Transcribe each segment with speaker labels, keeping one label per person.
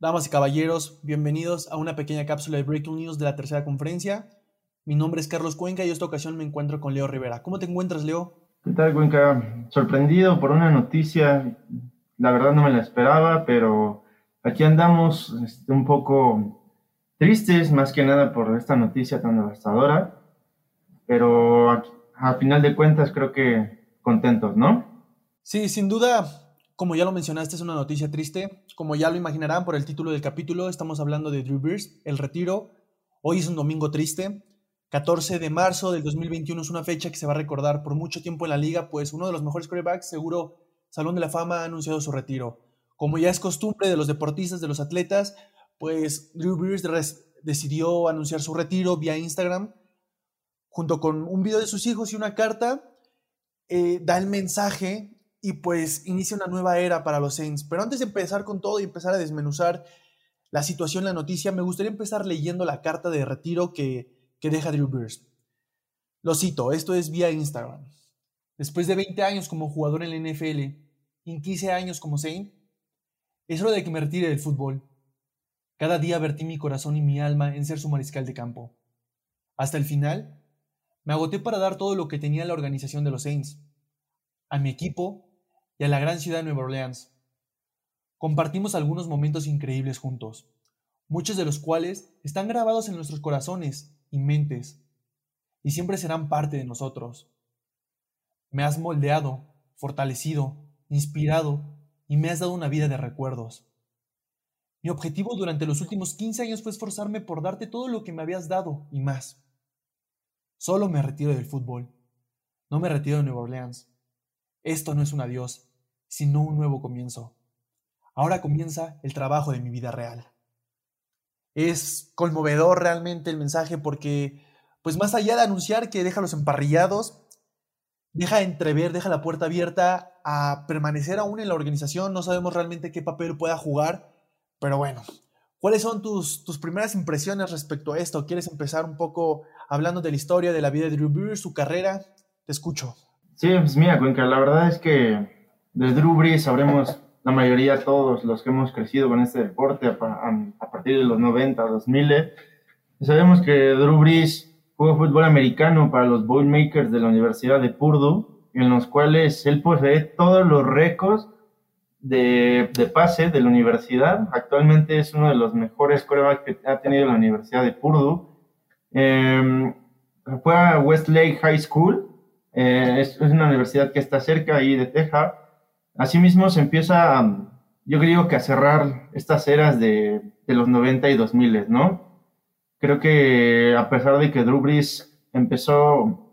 Speaker 1: Damas y caballeros, bienvenidos a una pequeña cápsula de Breaking News de la tercera conferencia. Mi nombre es Carlos Cuenca y esta ocasión me encuentro con Leo Rivera. ¿Cómo te encuentras, Leo?
Speaker 2: ¿Qué tal, Cuenca? Sorprendido por una noticia, la verdad no me la esperaba, pero aquí andamos este, un poco tristes, más que nada por esta noticia tan devastadora, pero a final de cuentas creo que contentos, ¿no?
Speaker 1: Sí, sin duda como ya lo mencionaste, es una noticia triste. Como ya lo imaginarán por el título del capítulo, estamos hablando de Drew Brees, el retiro. Hoy es un domingo triste. 14 de marzo del 2021 es una fecha que se va a recordar por mucho tiempo en la liga, pues uno de los mejores quarterbacks, seguro Salón de la Fama, ha anunciado su retiro. Como ya es costumbre de los deportistas, de los atletas, pues Drew Brees decidió anunciar su retiro vía Instagram, junto con un video de sus hijos y una carta. Eh, da el mensaje y pues inicia una nueva era para los Saints. Pero antes de empezar con todo y empezar a desmenuzar la situación, la noticia, me gustaría empezar leyendo la carta de retiro que, que deja Drew Brees. Lo cito, esto es vía Instagram. Después de 20 años como jugador en la NFL y 15 años como Saint, es hora de que me retire del fútbol. Cada día vertí mi corazón y mi alma en ser su mariscal de campo. Hasta el final, me agoté para dar todo lo que tenía la organización de los Saints, a mi equipo y a la gran ciudad de Nueva Orleans. Compartimos algunos momentos increíbles juntos, muchos de los cuales están grabados en nuestros corazones y mentes, y siempre serán parte de nosotros. Me has moldeado, fortalecido, inspirado, y me has dado una vida de recuerdos. Mi objetivo durante los últimos 15 años fue esforzarme por darte todo lo que me habías dado y más. Solo me retiro del fútbol. No me retiro de Nueva Orleans. Esto no es un adiós, sino un nuevo comienzo. Ahora comienza el trabajo de mi vida real. Es conmovedor realmente el mensaje porque, pues más allá de anunciar que deja los emparrillados, deja entrever, deja la puerta abierta a permanecer aún en la organización. No sabemos realmente qué papel pueda jugar, pero bueno, ¿cuáles son tus, tus primeras impresiones respecto a esto? ¿Quieres empezar un poco hablando de la historia de la vida de Drew Brees, su carrera? Te escucho.
Speaker 2: Sí, pues mira, Cuenca, la verdad es que de Drew Brees sabremos la mayoría, todos los que hemos crecido con este deporte a, partir de los 90, 2000, sabemos que Drew Brees jugó fútbol americano para los Boilermakers de la Universidad de Purdue, en los cuales él posee todos los récords de, de, pase de la universidad. Actualmente es uno de los mejores corebacks que ha tenido la Universidad de Purdue. Fue a Westlake High School, eh, es, es, una universidad que está cerca ahí de Texas, Asimismo, se empieza, yo creo que a cerrar estas eras de, los 90 y 2000, ¿no? Creo que a pesar de que Drew Brees empezó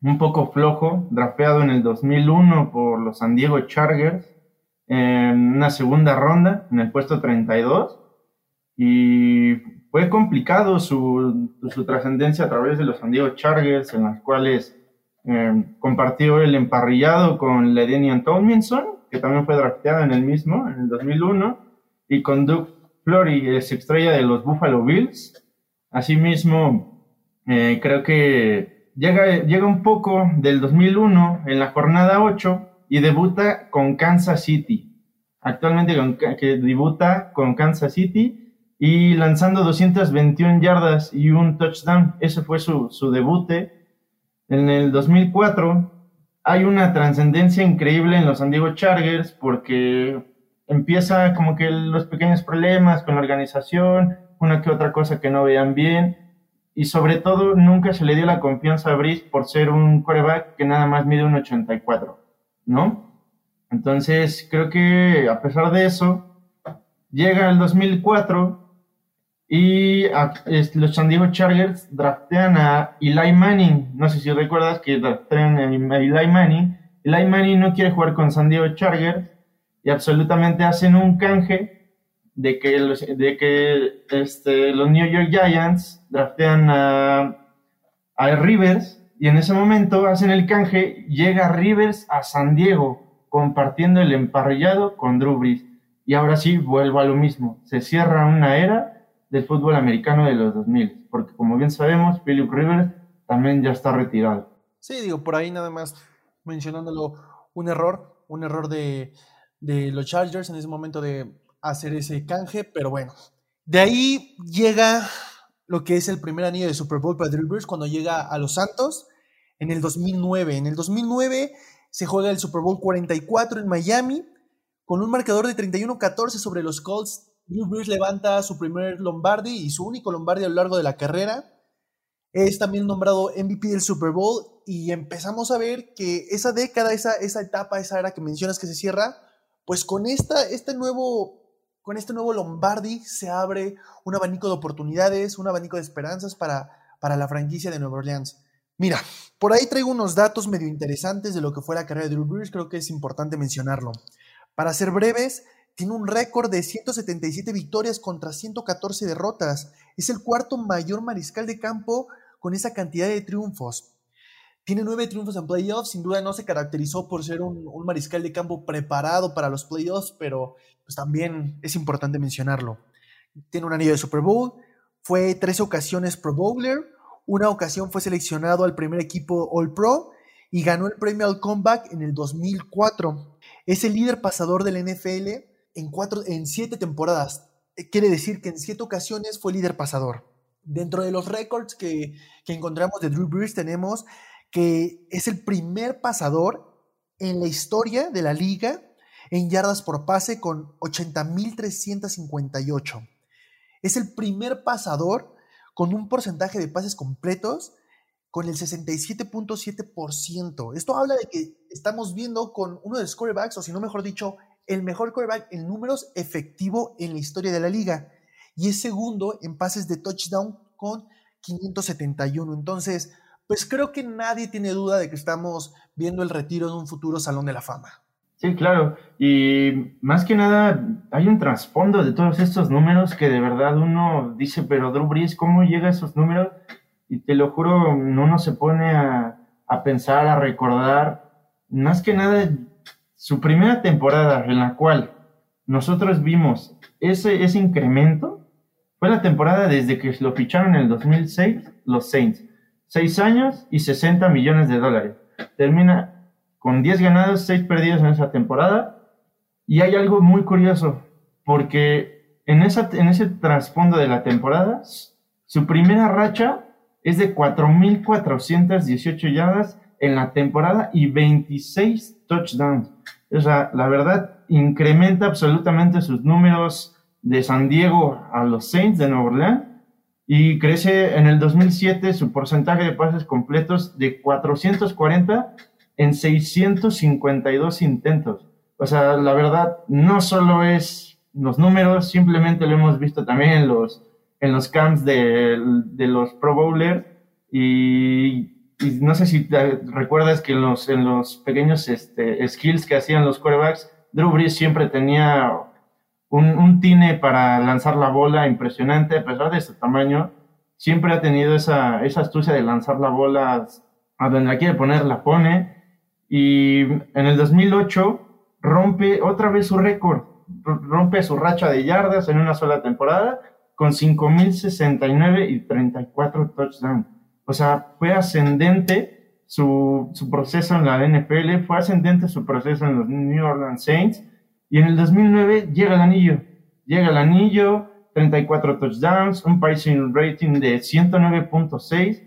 Speaker 2: un poco flojo, drafeado en el 2001 por los San Diego Chargers, en una segunda ronda, en el puesto 32, y fue complicado su, su trascendencia a través de los San Diego Chargers, en las cuales eh, compartió el emparrillado con Ledenian Tomlinson, que también fue drafteado en el mismo, en el 2001, y con Doug Flory, es estrella de los Buffalo Bills. Asimismo, eh, creo que llega, llega un poco del 2001 en la jornada 8 y debuta con Kansas City. Actualmente que debuta con Kansas City y lanzando 221 yardas y un touchdown. Ese fue su, su debute. En el 2004 hay una trascendencia increíble en los San Diego Chargers porque empieza como que los pequeños problemas con la organización, una que otra cosa que no vean bien, y sobre todo nunca se le dio la confianza a Brice por ser un quarterback que nada más mide un 84, ¿no? Entonces creo que a pesar de eso, llega el 2004 y los San Diego Chargers draftean a Eli Manning. No sé si recuerdas que draftean a Eli Manning. Eli Manning no quiere jugar con San Diego Chargers y absolutamente hacen un canje de que los, de que este, los New York Giants draftean a, a Rivers y en ese momento hacen el canje, llega Rivers a San Diego compartiendo el emparrillado con Drew Brees. Y ahora sí, vuelvo a lo mismo. Se cierra una era del fútbol americano de los 2000, porque como bien sabemos, Philip Rivers también ya está retirado.
Speaker 1: Sí, digo, por ahí nada más mencionándolo, un error, un error de, de los Chargers en ese momento de hacer ese canje, pero bueno. De ahí llega lo que es el primer anillo de Super Bowl para Drew Brees cuando llega a Los Santos en el 2009. En el 2009 se juega el Super Bowl 44 en Miami con un marcador de 31-14 sobre los Colts. Drew Brees levanta su primer Lombardi y su único Lombardi a lo largo de la carrera. Es también nombrado MVP del Super Bowl y empezamos a ver que esa década, esa, esa etapa, esa era que mencionas que se cierra, pues con, esta, este nuevo, con este nuevo Lombardi se abre un abanico de oportunidades, un abanico de esperanzas para, para la franquicia de Nueva Orleans. Mira, por ahí traigo unos datos medio interesantes de lo que fue la carrera de Drew Brees, creo que es importante mencionarlo. Para ser breves, tiene un récord de 177 victorias contra 114 derrotas. Es el cuarto mayor mariscal de campo con esa cantidad de triunfos. Tiene nueve triunfos en playoffs, sin duda no se caracterizó por ser un, mariscal de campo preparado para los playoffs, pero pues también es importante mencionarlo. Tiene un anillo de Super Bowl, fue tres ocasiones Pro Bowler, una ocasión fue seleccionado al primer equipo All Pro y ganó el premio al comeback en el 2004. Es el líder pasador del NFL en, cuatro, en siete temporadas. Eh, quiere decir que en siete ocasiones fue líder pasador. Dentro de los récords que, que encontramos de Drew Brees tenemos que es el primer pasador en la historia de la liga en yardas por pase con 80.358. Es el primer pasador con un porcentaje de pases completos con el 67.7%. Esto habla de que estamos viendo con uno de los quarterbacks, o si no mejor dicho, el mejor quarterback en números efectivo en la historia de la liga. Y es segundo en pases de touchdown con 571. Entonces, pues creo que nadie tiene duda de que estamos viendo el retiro de un futuro Salón de la Fama.
Speaker 2: Sí, claro. Y más que nada, hay un trasfondo de todos estos números que de verdad uno dice, pero Drew Brees, ¿cómo llega a esos números? Y te lo juro, uno se pone a, pensar, a recordar, más que nada, su primera temporada en la cual nosotros vimos ese, incremento, fue la temporada desde que lo ficharon en el 2006 los Saints. Seis años y 60 millones de dólares. Termina con 10 ganados, 6 perdidos en esa temporada. Y hay algo muy curioso, porque en, en ese trasfondo de la temporada, su primera racha es de 4.418 yardas en la temporada y 26 touchdowns. O sea, la verdad, incrementa absolutamente sus números de San Diego a los Saints de Nueva Orleans y crece en el 2007 su porcentaje de pases completos de 440 en 652 intentos. O sea, la verdad, no solo es los números, simplemente lo hemos visto también en los, en los camps de, de los Pro Bowlers y, no sé si recuerdas que en los, en los pequeños este, skills que hacían los quarterbacks, Drew Brees siempre tenía un, un tine para lanzar la bola impresionante, a pesar de su tamaño, siempre ha tenido esa, esa astucia de lanzar la bola a donde la quiere poner, la pone y en el 2008 rompe otra vez su récord, rompe su racha de yardas en una sola temporada con 5.069 y 34 touchdowns. O sea, fue ascendente su, su, proceso en la NFL, fue ascendente su proceso en los New Orleans Saints y en el 2009 llega el anillo. Llega el anillo, 34 touchdowns, un passing rating de 109.6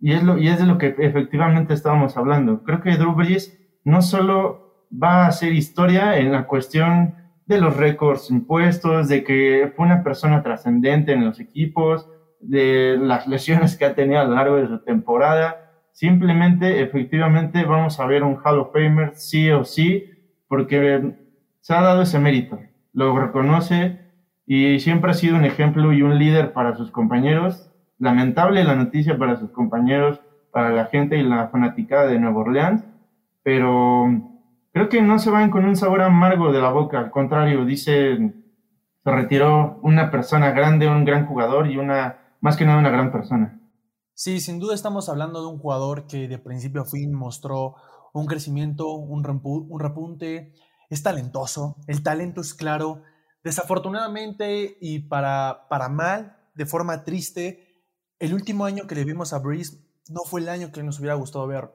Speaker 2: y es, lo, y es de lo que efectivamente estábamos hablando. Creo que Drew Brees no solo va a hacer historia en la cuestión de los récords impuestos, de que fue una persona trascendente en los equipos, de las lesiones que ha tenido a lo largo de su temporada. Simplemente, efectivamente, vamos a ver un Hall of Famer sí o sí, porque se ha dado ese mérito, lo reconoce y siempre ha sido un ejemplo y un líder para sus compañeros lamentable la noticia para sus compañeros, para la gente y la fanaticada de Nueva Orleans, pero creo que no se van con un sabor amargo de la boca, al contrario, dice, se retiró una persona grande, un gran jugador y una, más que nada una gran persona.
Speaker 1: Sí, sin duda estamos hablando de un jugador que de principio a fin mostró un crecimiento, un, un repunte, es talentoso, el talento es claro, desafortunadamente y para, para mal, de forma triste, el último año que le vimos a Breeze no fue el año que nos hubiera gustado ver.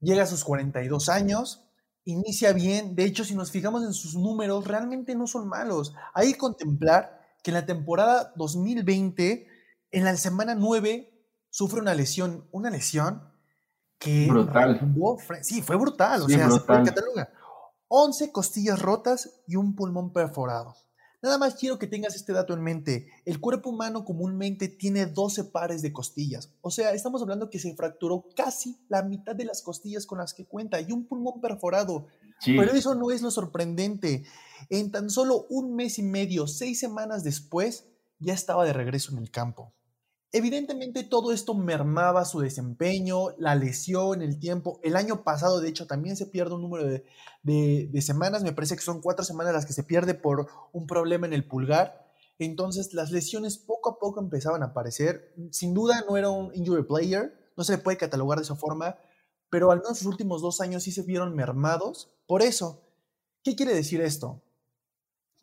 Speaker 1: Llega a sus 42 años inicia bien. De hecho, si nos fijamos en sus números, realmente no son malos. Hay que contemplar que en la temporada 2020, en la semana 9, sufre una lesión, una lesión que...
Speaker 2: Brutal.
Speaker 1: sí, fue brutal, o sea, se cataloga. 11 costillas rotas y un pulmón perforado. Nada más quiero que tengas este dato en mente. El cuerpo humano comúnmente tiene 12 pares de costillas. O sea, estamos hablando que se fracturó casi la mitad de las costillas con las que cuenta y un pulmón perforado. Pero eso no es lo sorprendente. En tan solo un mes y medio, seis semanas después, ya estaba de regreso en el campo. Evidentemente todo esto mermaba su desempeño, la lesión, el tiempo. El año pasado, de hecho, también se pierde un número de, semanas. Me parece que son cuatro semanas las que se pierde por un problema en el pulgar. Entonces las lesiones poco a poco empezaban a aparecer. Sin duda no era un injury player, no se le puede catalogar de esa forma, pero al menos sus últimos dos años sí se vieron mermados. Por eso, ¿qué quiere decir esto?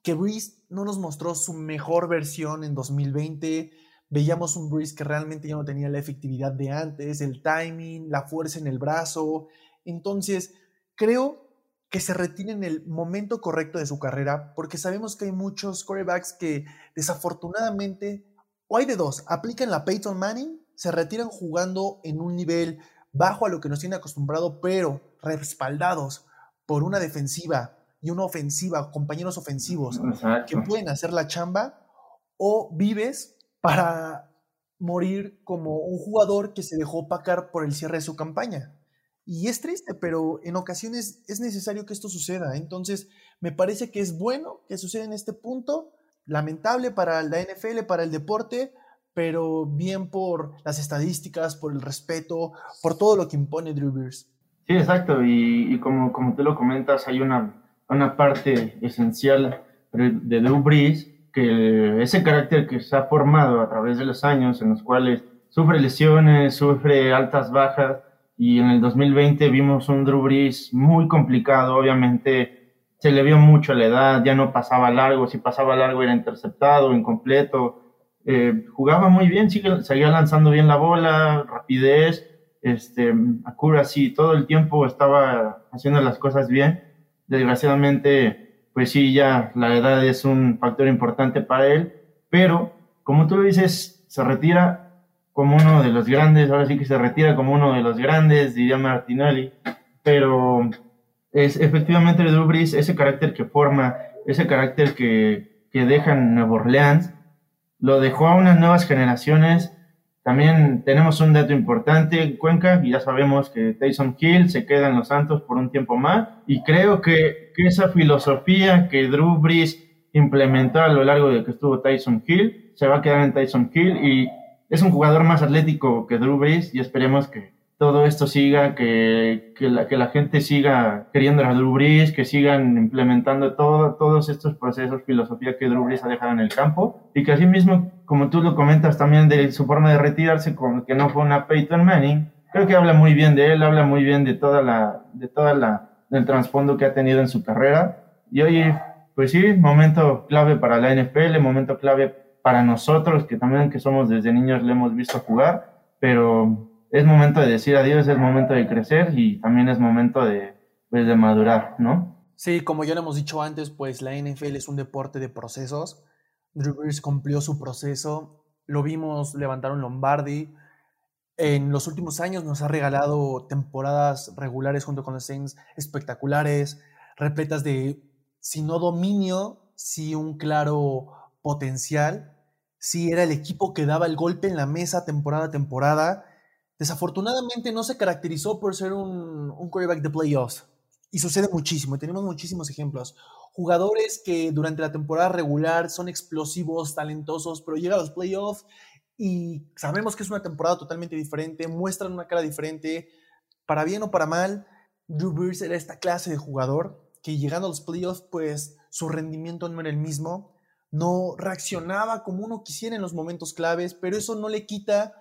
Speaker 1: Que Breeze no nos mostró su mejor versión en 2020 veíamos un Breeze que realmente ya no tenía la efectividad de antes, el timing, la fuerza en el brazo. Entonces, creo que se retire en el momento correcto de su carrera, porque sabemos que hay muchos quarterbacks que desafortunadamente, o hay de dos, aplican la Peyton Manning, se retiran jugando en un nivel bajo a lo que nos tiene acostumbrado, pero respaldados por una defensiva y una ofensiva, compañeros ofensivos que pueden hacer la chamba, o vives para morir como un jugador que se dejó opacar por el cierre de su campaña. Y es triste, pero en ocasiones es necesario que esto suceda. Entonces, me parece que es bueno que suceda en este punto. Lamentable para la NFL, para el deporte, pero bien por las estadísticas, por el respeto, por todo lo que impone Drew Brees.
Speaker 2: Sí, exacto. Y, como, como tú lo comentas, hay una, una parte esencial de Drew Brees que ese carácter que se ha formado a través de los años, en los cuales sufre lesiones, sufre altas bajas, y en el 2020 vimos un Drew Brees muy complicado, obviamente se le vio mucho la edad, ya no pasaba largo, si pasaba largo era interceptado, incompleto, eh, jugaba muy bien, seguía lanzando bien la bola, rapidez, este, accuracy, todo el tiempo estaba haciendo las cosas bien. Desgraciadamente, pues sí, ya la edad es un factor importante para él, pero como tú dices, se retira como uno de los grandes, ahora sí que se retira como uno de los grandes, diría Martinelli, pero es efectivamente el Drew ese carácter que forma, ese carácter que, que deja en Nueva Orleans, lo dejó a unas nuevas generaciones también tenemos un dato importante en Cuenca, y ya sabemos que Tyson Hill se queda en los Santos por un tiempo más, y creo que, que esa filosofía que Drew Brees implementó a lo largo de que estuvo Tyson Hill, se va a quedar en Tyson Hill, y es un jugador más atlético que Drew Brees, y esperemos que, todo esto siga, que, que, la, que la gente siga queriendo a Drew Brees, que sigan implementando todo, todos estos procesos, filosofía que Drew Brees ha dejado en el campo. Y que así mismo, como tú lo comentas también de su forma de retirarse, como que no fue una Peyton Manning, creo que habla muy bien de él, habla muy bien de toda la, de toda la, del trasfondo que ha tenido en su carrera. Y hoy, pues sí, momento clave para la NFL, momento clave para nosotros, que también que somos desde niños le hemos visto jugar, pero es momento de decir adiós, es momento de crecer y también es momento de, pues, de madurar, ¿no?
Speaker 1: Sí, como ya lo hemos dicho antes, pues la NFL es un deporte de procesos. Drew Brees cumplió su proceso, lo vimos levantar un Lombardi. En los últimos años nos ha regalado temporadas regulares junto con los Saints espectaculares, repletas de, si no dominio, sí un claro potencial. Sí era el equipo que daba el golpe en la mesa temporada a temporada Desafortunadamente no se caracterizó por ser un, un quarterback de playoffs. Y sucede muchísimo, y tenemos muchísimos ejemplos. Jugadores que durante la temporada regular son explosivos, talentosos, pero llegan a los playoffs y sabemos que es una temporada totalmente diferente, muestran una cara diferente. Para bien o para mal, Drew Brees era esta clase de jugador que llegando a los playoffs, pues su rendimiento no era el mismo, no reaccionaba como uno quisiera en los momentos claves, pero eso no le quita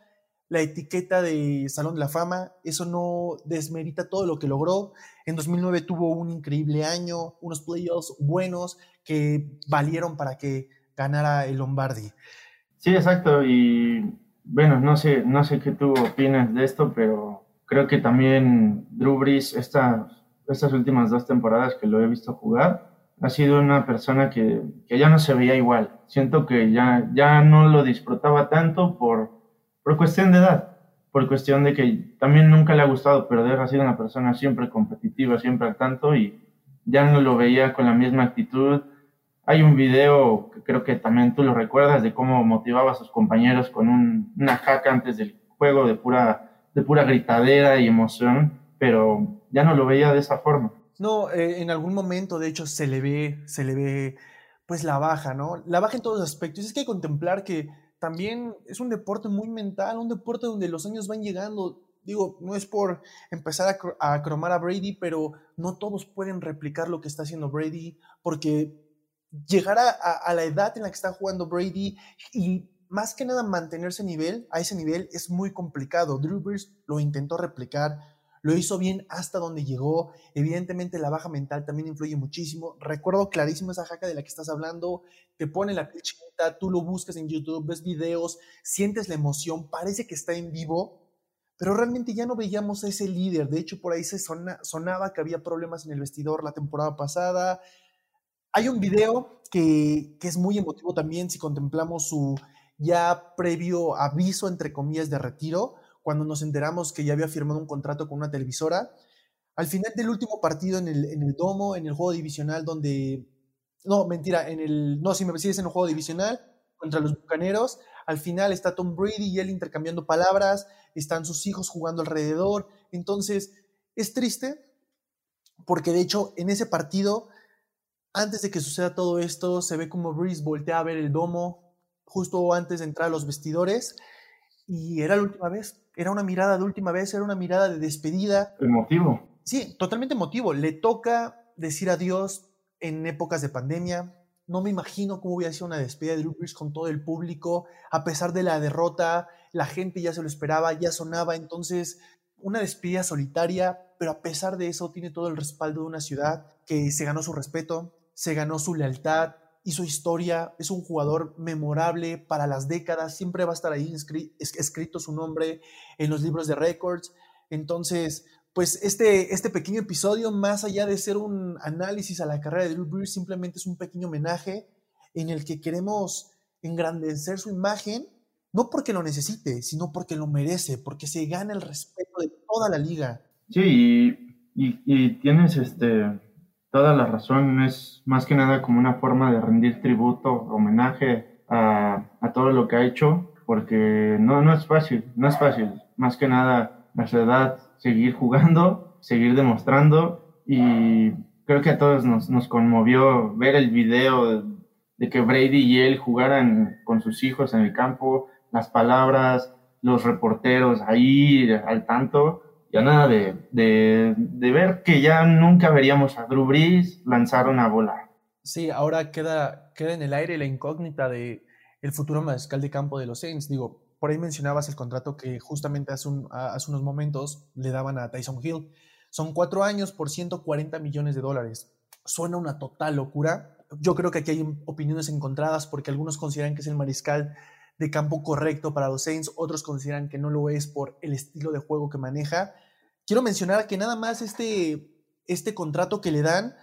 Speaker 1: la etiqueta de Salón de la Fama, eso no desmerita todo lo que logró. En 2009 tuvo un increíble año, unos playoffs buenos que valieron para que ganara el Lombardi.
Speaker 2: Sí, exacto. Y bueno, no sé, no sé qué tú opinas de esto, pero creo que también Drew Brees, esta estas últimas dos temporadas que lo he visto jugar, ha sido una persona que, que, ya no se veía igual. Siento que ya, ya no lo disfrutaba tanto por, por cuestión de edad, por cuestión de que también nunca le ha gustado perder, ha sido una persona siempre competitiva, siempre al tanto y ya no lo veía con la misma actitud. Hay un video que creo que también tú lo recuerdas de cómo motivaba a sus compañeros con un, una jaca antes del juego de pura, de pura gritadera y emoción, pero ya no lo veía de esa forma.
Speaker 1: No, eh, en algún momento, de hecho, se le ve, se le ve, pues la baja, ¿no? La baja en todos los aspectos. Es que hay que contemplar que también es un deporte muy mental, un deporte donde los años van llegando. Digo, no es por empezar a, cromar a Brady, pero no todos pueden replicar lo que está haciendo Brady, porque llegar a, a, la edad en la que está jugando Brady y más que nada mantenerse nivel, a ese nivel es muy complicado. Drew Brees lo intentó replicar, lo hizo bien hasta donde llegó. Evidentemente la baja mental también influye muchísimo. Recuerdo clarísimo esa jaca de la que estás hablando, te pone la piel tú lo buscas en YouTube, ves videos, sientes la emoción, parece que está en vivo, pero realmente ya no veíamos a ese líder. De hecho, por ahí se sonaba que había problemas en el vestidor la temporada pasada. Hay un video que, que es muy emotivo también si contemplamos su ya previo aviso, entre comillas, de retiro cuando nos enteramos que ya había firmado un contrato con una televisora. Al final del último partido en el, en el Domo, en el juego divisional, donde. No, mentira, en el. No, si me es en el juego divisional contra los bucaneros. Al final está Tom Brady y él intercambiando palabras, están sus hijos jugando alrededor. Entonces, es triste porque de hecho en ese partido, antes de que suceda todo esto, se ve como Breeze voltea a ver el domo justo antes de entrar a los vestidores y era la última vez, era una mirada de última vez, era una mirada de despedida.
Speaker 2: Emotivo.
Speaker 1: Sí, totalmente emotivo. Le toca decir adiós en épocas de pandemia. No me imagino cómo hubiera sido una despedida de Drew Brees con todo el público. A pesar de la derrota, la gente ya se lo esperaba, ya sonaba. Entonces, una despedida solitaria, pero a pesar de eso tiene todo el respaldo de una ciudad que se ganó su respeto, se ganó su lealtad, hizo historia, es un jugador memorable para las décadas, siempre va a estar ahí escrito su nombre en los libros de récords. Entonces, pues este, este pequeño episodio, más allá de ser un análisis a la carrera de Drew Brees, simplemente es un pequeño homenaje en el que queremos engrandecer su imagen, no porque lo necesite, sino porque lo merece, porque se gana el respeto de toda la liga.
Speaker 2: Sí, y, y tienes este, toda la razón. Es más que nada como una forma de rendir tributo, homenaje a, todo lo que ha hecho, porque no, no es fácil, no es fácil. Más que nada, a su edad, seguir jugando, seguir demostrando y creo que a todos nos, nos conmovió ver el video de, de que Brady y él jugaran con sus hijos en el campo, las palabras, los reporteros ahí al tanto ya nada de, de, ver que ya nunca veríamos a Drew Brees lanzar una bola.
Speaker 1: Sí, ahora queda, queda en el aire la incógnita de el futuro mariscal de campo de los Saints. Digo, por ahí mencionabas el contrato que justamente hace, hace unos momentos le daban a Tyson Hill. Son cuatro años por 140 millones de dólares. Suena una total locura. Yo creo que aquí hay opiniones encontradas porque algunos consideran que es el mariscal de campo correcto para los Saints, otros consideran que no lo es por el estilo de juego que maneja. Quiero mencionar que nada más este, este contrato que le dan,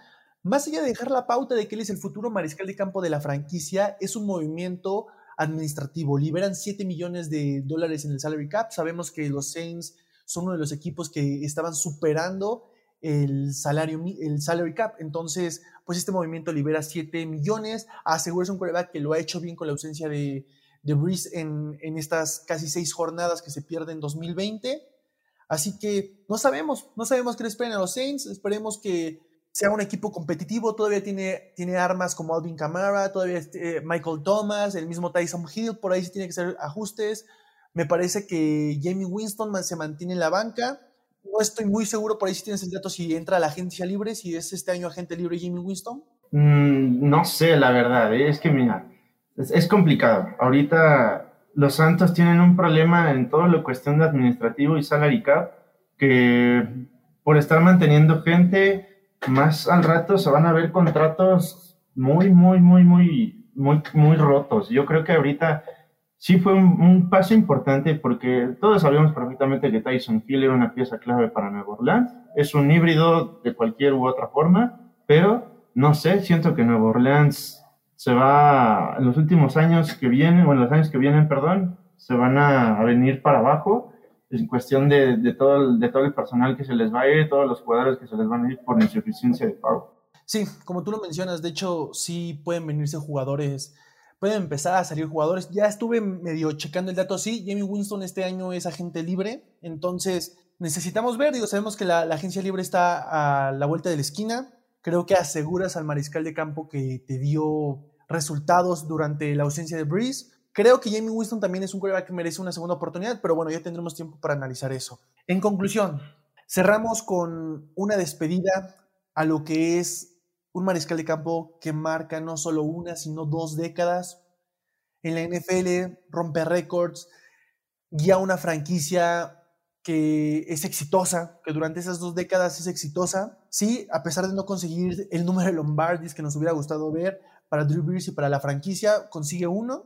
Speaker 1: más allá de dejar la pauta de que él es el futuro mariscal de campo de la franquicia, es un movimiento administrativo. Liberan 7 millones de dólares en el salary cap. Sabemos que los Saints son uno de los equipos que estaban superando el salario el salary cap. Entonces, pues este movimiento libera 7 millones, asegura un quarterback que lo ha hecho bien con la ausencia de, de Breeze en, en estas casi seis jornadas que se pierden en 2020. Así que no sabemos, no sabemos qué le esperen a los Saints. Esperemos que sea un equipo competitivo. Todavía tiene, tiene armas como Alvin Kamara, todavía este, Michael Thomas, el mismo Tyson Hill. Por ahí sí tiene que hacer ajustes. Me parece que Jamie Winston se mantiene en la banca. No estoy muy seguro, por ahí sí tienes el dato si entra a la agencia libre, si es este año agente libre Jamie Winston.
Speaker 2: Mm, no sé, la verdad. ¿eh? Es que mira, es, complicado. Ahorita los Santos tienen un problema en todo lo cuestión de administrativo y salary que por estar manteniendo gente, más al rato se van a ver contratos muy, muy, muy, muy, muy, muy rotos. Yo creo que ahorita sí fue un, paso importante porque todos sabíamos perfectamente que Tyson Hill era una pieza clave para Nueva Orleans. Es un híbrido de cualquier u otra forma, pero no sé, siento que Nueva Orleans se va, en los últimos años que vienen, o en los años que vienen, perdón, se van a, venir para abajo en cuestión de, de, todo el, de todo el personal que se les va a ir, todos los jugadores que se les van a ir por insuficiencia de pago.
Speaker 1: Sí, como tú lo mencionas, de hecho sí pueden venirse jugadores, pueden empezar a salir jugadores. Ya estuve medio checando el dato, sí, Jamie Winston este año es agente libre, entonces necesitamos ver, digo, sabemos que la, agencia libre está a la vuelta de la esquina, creo que aseguras al mariscal de campo que te dio resultados durante la ausencia de Breeze. Creo que Jamie Winston también es un quarterback que merece una segunda oportunidad, pero bueno, ya tendremos tiempo para analizar eso. En conclusión, cerramos con una despedida a lo que es un mariscal de campo que marca no solo una, sino dos décadas en la NFL, rompe récords, guía una franquicia que es exitosa, que durante esas dos décadas es exitosa. Sí, a pesar de no conseguir el número de Lombardis que nos hubiera gustado ver para Drew Brees y para la franquicia, consigue uno,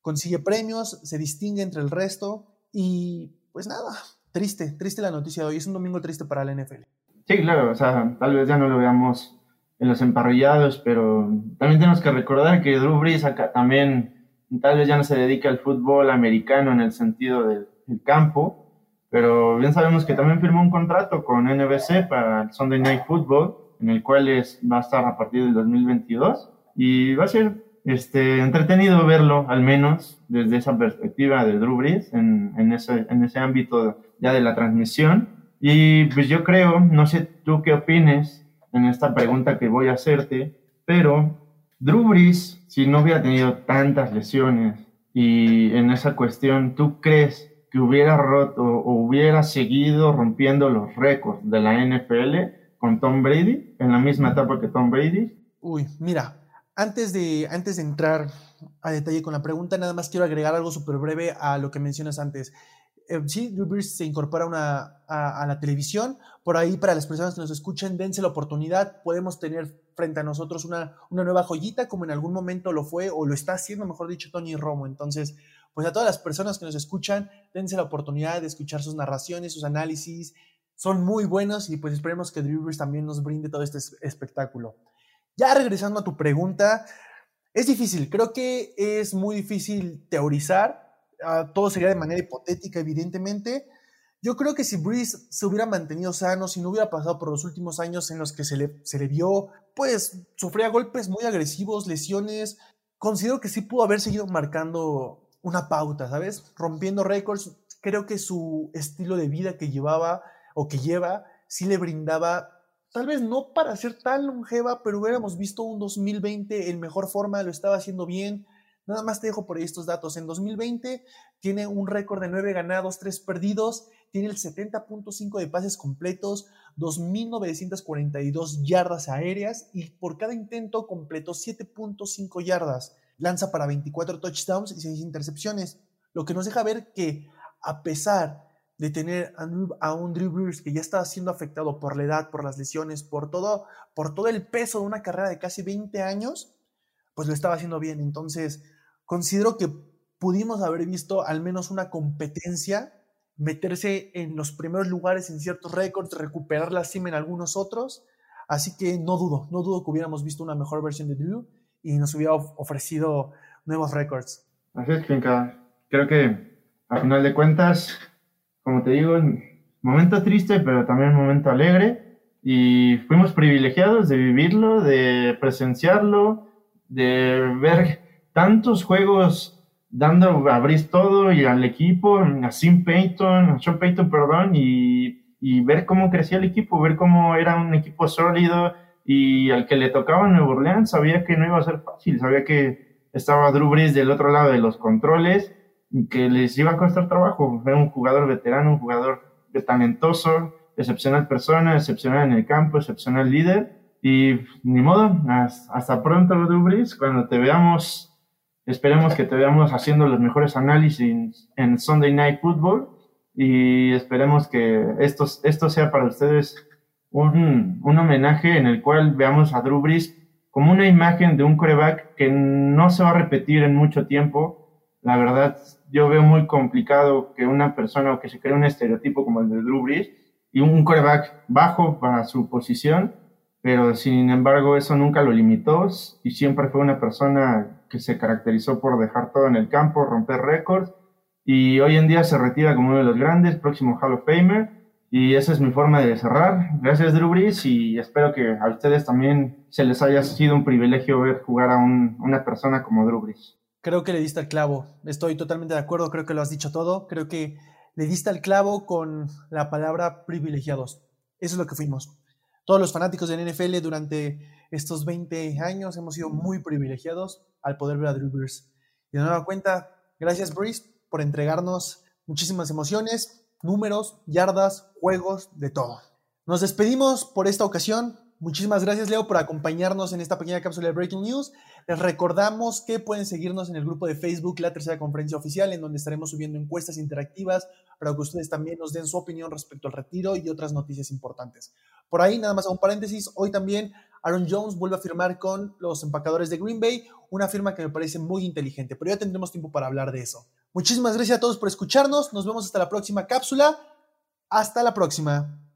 Speaker 1: consigue premios, se distingue entre el resto y pues nada, triste, triste la noticia de hoy. Es un domingo triste para la NFL.
Speaker 2: Sí, claro, o sea, tal vez ya no lo veamos en los emparrillados, pero también tenemos que recordar que Drew Brees acá también tal vez ya no se dedica al fútbol americano en el sentido del, campo, pero bien sabemos que también firmó un contrato con NBC para el Sunday Night Football, en el cual es, va a estar a partir del 2022 y va a ser este, entretenido verlo, al menos desde esa perspectiva de Drew Brees, en, en, ese, en ese ámbito ya de la transmisión. Y pues yo creo, no sé tú qué opines, en esta pregunta que voy a hacerte, pero Drew Brees, si no hubiera tenido tantas lesiones y en esa cuestión, ¿tú crees que hubiera roto o hubiera seguido rompiendo los récords de la NFL con Tom Brady en la misma etapa que Tom Brady?
Speaker 1: Uy, mira, antes de, antes de entrar a detalle con la pregunta, nada más quiero agregar algo súper breve a lo que mencionas antes. Eh, sí, Drew Brees se incorpora una, a, la televisión. Por ahí, para las personas que nos escuchen, dense la oportunidad. Podemos tener frente a nosotros una, una nueva joyita, como en algún momento lo fue, o lo está haciendo, mejor dicho, Tony Romo. Entonces, pues a todas las personas que nos escuchan, dense la oportunidad de escuchar sus narraciones, sus análisis. Son muy buenos y pues esperemos que Drew Brees también nos brinde todo este espectáculo. Ya regresando a tu pregunta, es difícil, creo que es muy difícil teorizar Ah, todo sería de manera hipotética, evidentemente. Yo creo que si Breeze se hubiera mantenido sano, si no hubiera pasado por los últimos años en los que se le, se le vio, pues sufría golpes muy agresivos, lesiones, considero que sí pudo haber seguido marcando una pauta, ¿sabes? Rompiendo récords. Creo que su estilo de vida que llevaba o que lleva sí le brindaba, tal vez no para ser tan longeva, pero hubiéramos visto un 2020 en mejor forma, lo estaba haciendo bien, Nada más te dejo por ahí estos datos. En 2020 tiene un récord de 9 ganados, 3 perdidos, tiene el 70.5 de pases completos, 2.942 yardas aéreas y por cada intento completó 7.5 yardas. Lanza para 24 touchdowns y 6 intercepciones, lo que nos deja ver que a pesar de tener a un Drew Brees que ya estaba siendo afectado por la edad, por las lesiones, por todo, por todo el peso de una carrera de casi 20 años, pues lo estaba haciendo bien. Entonces, considero que pudimos haber visto al menos una competencia, meterse en los primeros lugares en ciertos récords, recuperar la cima en algunos otros. Así que no dudo, no dudo que hubiéramos visto una mejor versión de Drew y nos hubiera ofrecido nuevos récords.
Speaker 2: Así es, Finca. Creo que a final de cuentas, como te digo, momento triste, pero también momento alegre. Y fuimos privilegiados de vivirlo, de presenciarlo, de ver tantos juegos dando a Brice todo y al equipo, a Sim Payton, a Sean Payton, perdón, y, y, ver cómo crecía el equipo, ver cómo era un equipo sólido y al que le tocaba Nuevo Orleans sabía que no iba a ser fácil, sabía que estaba Drew Brees del otro lado de los controles, que les iba a costar trabajo, un jugador veterano, un jugador talentoso, excepcional persona, excepcional en el campo, excepcional líder, y ni modo, hasta pronto Brees, cuando te veamos Esperemos que te veamos haciendo los mejores análisis en Sunday Night Football. Y esperemos que esto, esto sea para ustedes un, un homenaje en el cual veamos a Drew Brees como una imagen de un coreback que no se va a repetir en mucho tiempo, la verdad, yo veo muy complicado que una persona o que se cree un estereotipo como el de Drew Brees y un quarterback bajo para su posición, pero sin embargo eso nunca lo limitó y siempre fue una persona que se caracterizó por dejar todo en el campo, romper récords y hoy en día se retira como uno de los grandes, próximo Hall of Famer y esa es mi forma de cerrar. Gracias Drew Brees y espero que a ustedes también se les haya sido un privilegio ver jugar a una persona como Drew Brees.
Speaker 1: Creo que le diste al clavo. Estoy totalmente de acuerdo. Creo que lo has dicho todo. Creo que le diste al clavo con la palabra privilegiados. Eso es lo que fuimos. Todos los fanáticos del NFL durante estos 20 años hemos sido muy privilegiados al poder ver a Drew Brees. Y de nueva cuenta, gracias Brees por entregarnos muchísimas emociones, números, yardas, juegos, de todo. Nos despedimos por esta ocasión. Muchísimas gracias, Leo, por acompañarnos en esta pequeña cápsula de Breaking News. Les recordamos que pueden seguirnos en el grupo de Facebook La Tercera Conferencia Oficial, en donde estaremos subiendo encuestas interactivas para que ustedes también nos den su opinión respecto al retiro y otras noticias importantes. Por ahí, nada más a un paréntesis, hoy también Aaron Jones vuelve a firmar con los empacadores de Green Bay, una firma que me parece muy inteligente, pero ya tendremos tiempo para hablar de eso. Muchísimas gracias a todos por escucharnos, nos vemos hasta la próxima cápsula. Hasta la próxima.